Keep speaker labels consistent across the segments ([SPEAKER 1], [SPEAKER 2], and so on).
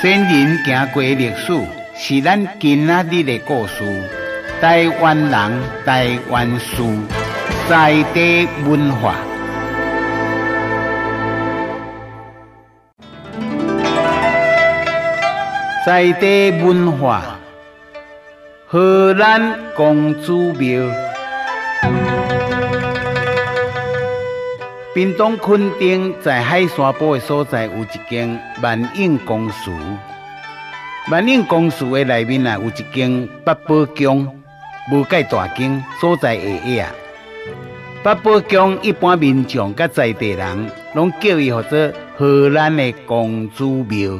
[SPEAKER 1] 先人行过历史，是咱今仔日的故事。台湾人，台湾事，在地文化。在地文化，荷兰公主庙。屏东垦丁在海山堡的所在，有一间万应公祠。万应公祠的内面啊，有一间八宝宫，无介大宫，所在下野啊。八宝宫一般民众甲在地人，拢叫伊叫做荷兰的公主庙。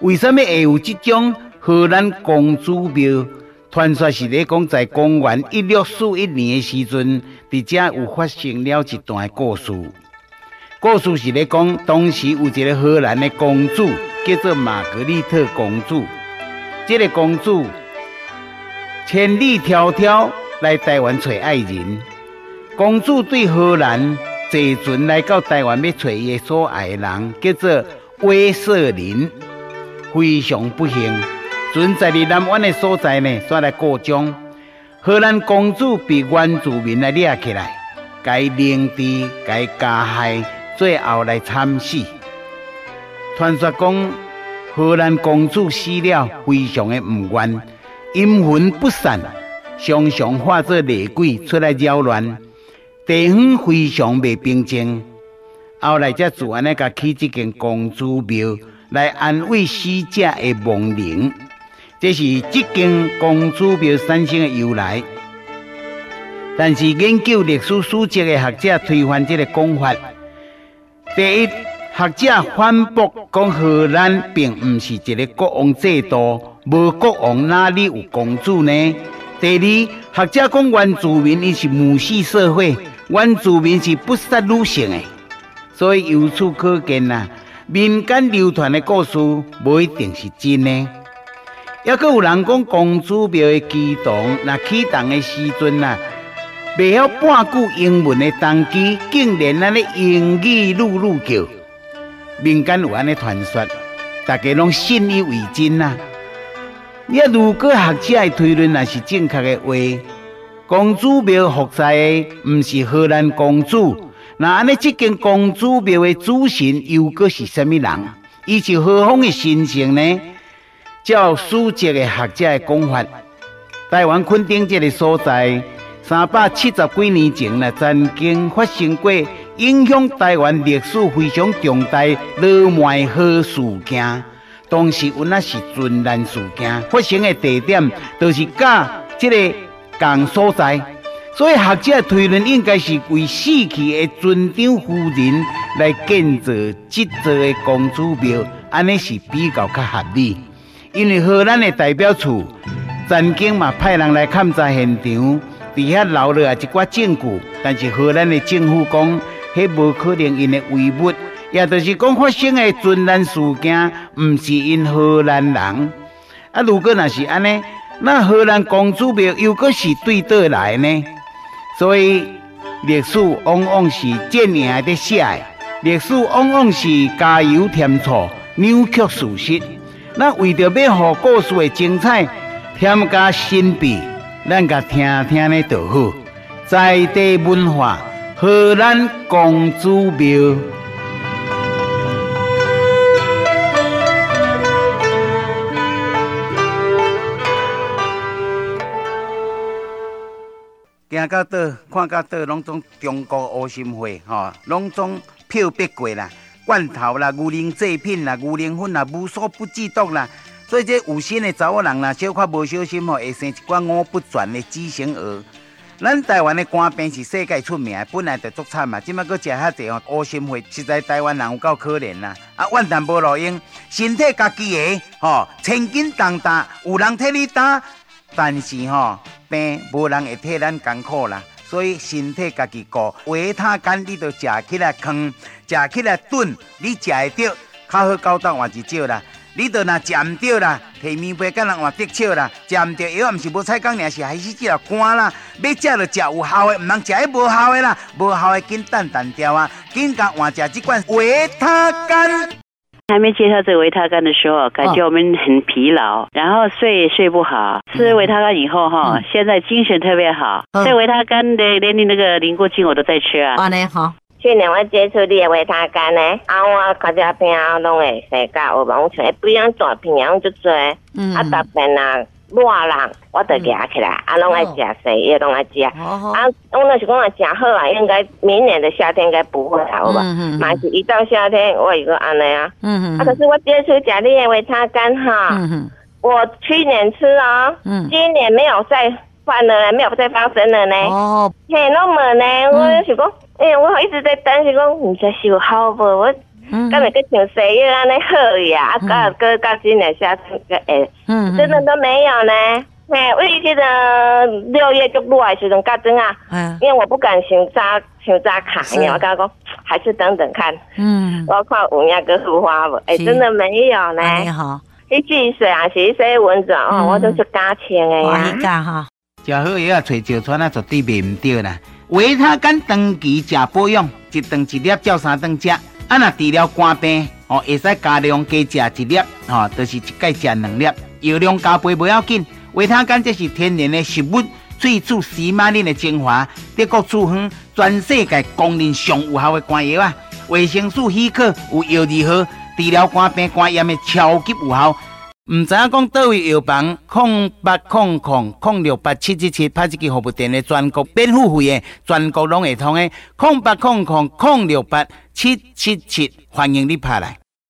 [SPEAKER 1] 为什么会有这种荷兰公主庙？传说是咧讲，在公元一六四一年的时阵，伫遮有发生了一段故事。故事是咧讲，当时有一个荷兰的公主，叫做玛格丽特公主。这个公主千里迢迢来台湾找爱人。公主对荷兰坐船来到台湾要找伊的所爱的人，叫做威瑟林。非常不幸，船在离南湾的所在呢，煞来过江。荷兰公主被原住民来抓起来，该领地该加害，最后来惨死。传说讲，荷兰公主死了，非常的唔愿，阴魂不散，常常化作厉鬼出来扰乱，地方非常未平静。后来才自然的甲起这间公主庙。来安慰死者的亡灵，这是这间公主庙产生的由来。但是研究历史书籍的学者推翻这个讲法。第一，学者反驳讲荷兰并不是一个国王制度，无国王哪里有公主呢？第二，学者讲原住民是母系社会，原住民是不杀女性的，所以由此可见呐。民间流传的故事不一定是真的，还阁有人讲公主庙的乩童，那启动的时阵呐，未晓半句英文的当机，竟然安尼英语噜噜叫。民间有安尼传说，大家拢信以为真呐。你如果学者的推论那是正确的话，公主庙服在的唔是荷兰公主。那安尼，这间公主庙的主神又阁是甚么人？伊是何方的神圣呢？照书籍的学者的讲法，台湾垦丁这个所在，三百七十几年前呢，曾经发生过影响台湾历史非常重大落麦河事件。当时有那是殉难事件发生的地点，就是甲这个共所在。所以学者推论，应该是为死去的尊长夫人来建造这座的公主庙，安尼是比较较合理。因为荷兰的代表处曾经嘛派人来勘察现场，底下留了一寡证据，但是荷兰的政府讲，迄无可能因的遗物，也就是讲发生的船难事件，唔是因荷兰人。啊，如果那是安尼，那荷兰公主庙又阁是对倒来呢？所以历史往往是这样的写的，历史往往是加油添醋、扭曲事实。那为着要让故事的精彩添加神秘，咱甲听听的就好。在地文化，荷兰公主庙。行到倒，看到倒，拢总中国乌心会吼，拢总漂白过啦，罐头啦、牛奶制品啦、牛奶粉啦，无所不记录啦。所以这有心的查某人啦，小可无小心吼，会生一寡五不全的畸形儿。咱台湾的肝病是世界出名，本来就足惨嘛，今麦阁食遐济哦，乌心会实在台湾人有够可怜啦。啊，万旦无路用，身体家己的吼，千斤重担，有人替你担，但是吼。病无人会替咱艰苦啦，所以身体家己顾，维他干你都食起来囥，食起来炖，你食会到，较好高档换一少啦。你都若食唔着啦，摕棉被甲人换得笑啦，食唔着药，毋是无菜讲，尔是害死只肝啦。要食就食有效的，毋通食迄无效的啦，无效的紧等等掉啊，紧甲换食即款维他干。
[SPEAKER 2] 还没介绍这个维他干的时候，感觉我们很疲劳，然后睡也睡不好。吃维他干以后哈，现在精神特别好。这维他干的连你那个凝固剂我都在吃啊。
[SPEAKER 3] 啊，你，好。
[SPEAKER 4] 去年我接触你的维他干呢，啊，我看这片啊，拢会生甲有毛虫，不一样大平样就做。嗯。啊，大平啊。热人，我就夹起来，啊，拢爱食生，也拢爱食。啊，我那是讲啊，食好啊，应该明年的夏天应该不会好吧？嗯是一到夏天，我一个安尼啊。嗯嗯。啊，可是我接触食你的维他干哈。嗯哼。我去年吃啊。嗯。今年没有再犯了，没有再发生了呢。哦。嘿，那么呢，我是讲，哎，我一直在担心讲，唔知是好不？我。嗯，刚才个像西药安尼好呀，啊，个个今年夏天个哎，嗯，真的都没有呢。嘿，我记得六月就录来时阵，嘎真啊，嗯，因为我不敢想扎想扎卡，因为我刚刚讲还是等等看，嗯，我看有影个复发不？哎，真的没有呢。你好，一季水啊，是些蚊子哦，我都是加钱的呀。你加哈，
[SPEAKER 1] 食好药啊，找石川啊，绝对卖唔掉啦。维他干长期食保养，一顿一粒照三顿食。啊，那治疗肝病哦，会使加量加食一粒哦，就是一盖食两粒。药量加倍不要紧，维他干这是天然的食物，萃取西马林的精华，德国处方全世界公认上有效的肝药啊。维生素 C 克有药二号，治疗肝病肝炎的超级有效。唔知影讲倒位药房，空八空空空六八七七七，拍一支服务电的全国免付费的，全国拢会通的，空八空空空六八七七七，欢迎你拍来。